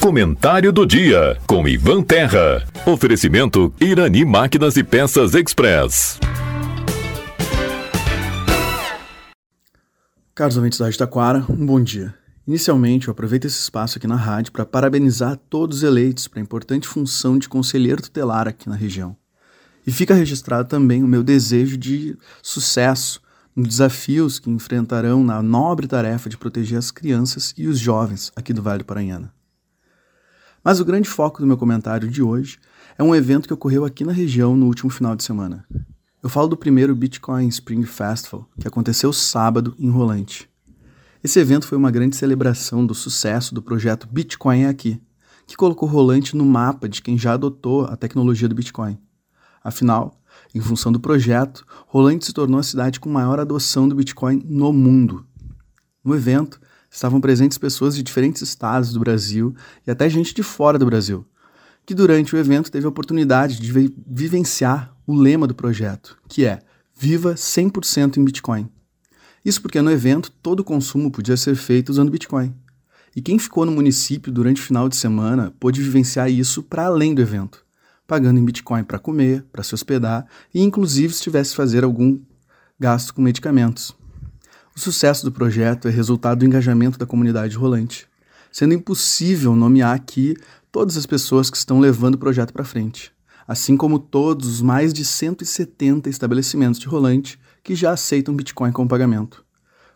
Comentário do dia com Ivan Terra. Oferecimento Irani Máquinas e Peças Express. Caros ouvintes da Rádio Taquara, um bom dia. Inicialmente, eu aproveito esse espaço aqui na rádio para parabenizar todos os eleitos para a importante função de conselheiro tutelar aqui na região. E fica registrado também o meu desejo de sucesso desafios que enfrentarão na nobre tarefa de proteger as crianças e os jovens aqui do Vale do Paranhana. Mas o grande foco do meu comentário de hoje é um evento que ocorreu aqui na região no último final de semana. Eu falo do primeiro Bitcoin Spring Festival, que aconteceu sábado em Rolante. Esse evento foi uma grande celebração do sucesso do projeto Bitcoin é Aqui, que colocou Rolante no mapa de quem já adotou a tecnologia do Bitcoin. Afinal, em função do projeto, Rolante se tornou a cidade com maior adoção do Bitcoin no mundo. No evento, estavam presentes pessoas de diferentes estados do Brasil e até gente de fora do Brasil, que durante o evento teve a oportunidade de vi vivenciar o lema do projeto, que é Viva 100% em Bitcoin. Isso porque no evento todo o consumo podia ser feito usando Bitcoin. E quem ficou no município durante o final de semana pôde vivenciar isso para além do evento, pagando em Bitcoin para comer, para se hospedar e inclusive se tivesse fazer algum gasto com medicamentos. O sucesso do projeto é resultado do engajamento da comunidade rolante, sendo impossível nomear aqui todas as pessoas que estão levando o projeto para frente, assim como todos os mais de 170 estabelecimentos de rolante que já aceitam Bitcoin como pagamento.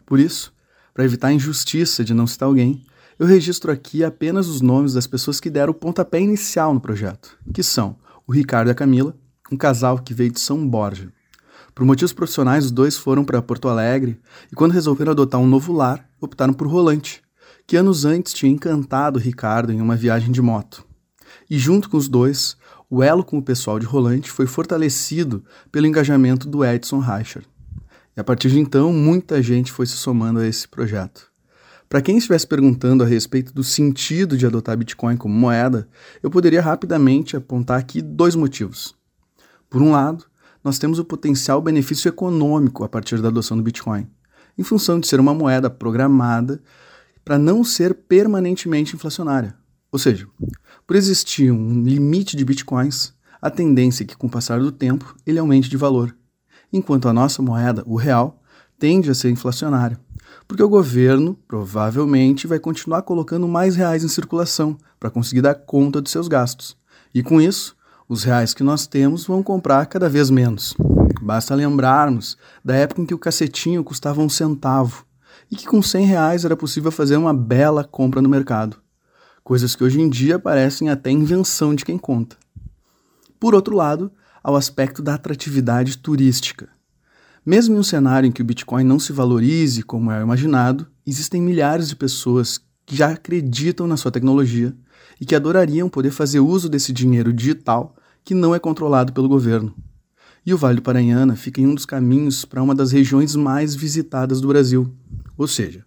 Por isso, para evitar a injustiça de não citar alguém, eu registro aqui apenas os nomes das pessoas que deram o pontapé inicial no projeto, que são o Ricardo e a Camila, um casal que veio de São Borja. Por motivos profissionais, os dois foram para Porto Alegre e, quando resolveram adotar um novo lar, optaram por Rolante, que anos antes tinha encantado Ricardo em uma viagem de moto. E junto com os dois, o elo com o pessoal de Rolante foi fortalecido pelo engajamento do Edson Reicher. E a partir de então, muita gente foi se somando a esse projeto. Para quem estivesse perguntando a respeito do sentido de adotar Bitcoin como moeda, eu poderia rapidamente apontar aqui dois motivos. Por um lado, nós temos o potencial benefício econômico a partir da adoção do Bitcoin, em função de ser uma moeda programada para não ser permanentemente inflacionária. Ou seja, por existir um limite de bitcoins, a tendência é que, com o passar do tempo, ele aumente de valor, enquanto a nossa moeda, o real, tende a ser inflacionária, porque o governo provavelmente vai continuar colocando mais reais em circulação para conseguir dar conta dos seus gastos. E com isso, os reais que nós temos vão comprar cada vez menos. Basta lembrarmos da época em que o cacetinho custava um centavo e que com 100 reais era possível fazer uma bela compra no mercado. Coisas que hoje em dia parecem até invenção de quem conta. Por outro lado, ao aspecto da atratividade turística. Mesmo em um cenário em que o Bitcoin não se valorize como é imaginado, existem milhares de pessoas que já acreditam na sua tecnologia e que adorariam poder fazer uso desse dinheiro digital que não é controlado pelo governo. E o Vale do Paranhana fica em um dos caminhos para uma das regiões mais visitadas do Brasil. Ou seja,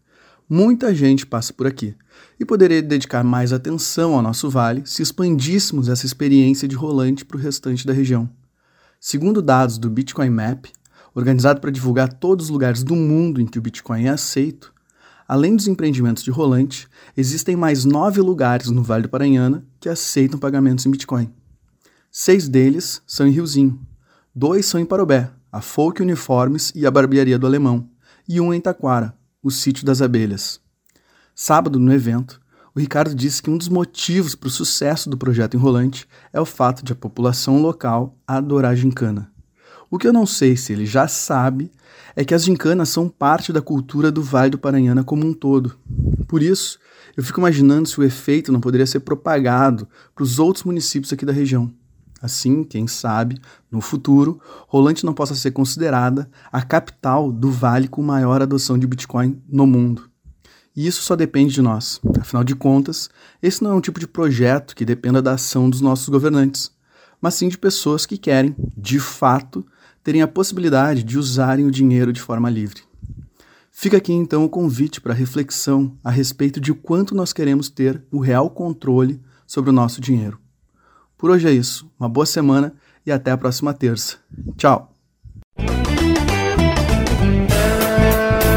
muita gente passa por aqui e poderia dedicar mais atenção ao nosso vale se expandíssemos essa experiência de rolante para o restante da região. Segundo dados do Bitcoin Map, organizado para divulgar todos os lugares do mundo em que o Bitcoin é aceito, além dos empreendimentos de rolante, existem mais nove lugares no Vale do Paranhana que aceitam pagamentos em Bitcoin. Seis deles são em Riozinho, dois são em Parobé, a Folk Uniformes e a Barbearia do Alemão, e um em Taquara, o Sítio das Abelhas. Sábado, no evento, o Ricardo disse que um dos motivos para o sucesso do projeto Enrolante é o fato de a população local adorar a gincana. O que eu não sei se ele já sabe é que as gincanas são parte da cultura do Vale do Paranhana como um todo. Por isso, eu fico imaginando se o efeito não poderia ser propagado para os outros municípios aqui da região. Assim, quem sabe, no futuro, Rolante não possa ser considerada a capital do vale com maior adoção de Bitcoin no mundo. E isso só depende de nós. Afinal de contas, esse não é um tipo de projeto que dependa da ação dos nossos governantes, mas sim de pessoas que querem, de fato, terem a possibilidade de usarem o dinheiro de forma livre. Fica aqui então o convite para reflexão a respeito de quanto nós queremos ter o real controle sobre o nosso dinheiro. Por hoje é isso. Uma boa semana e até a próxima terça. Tchau!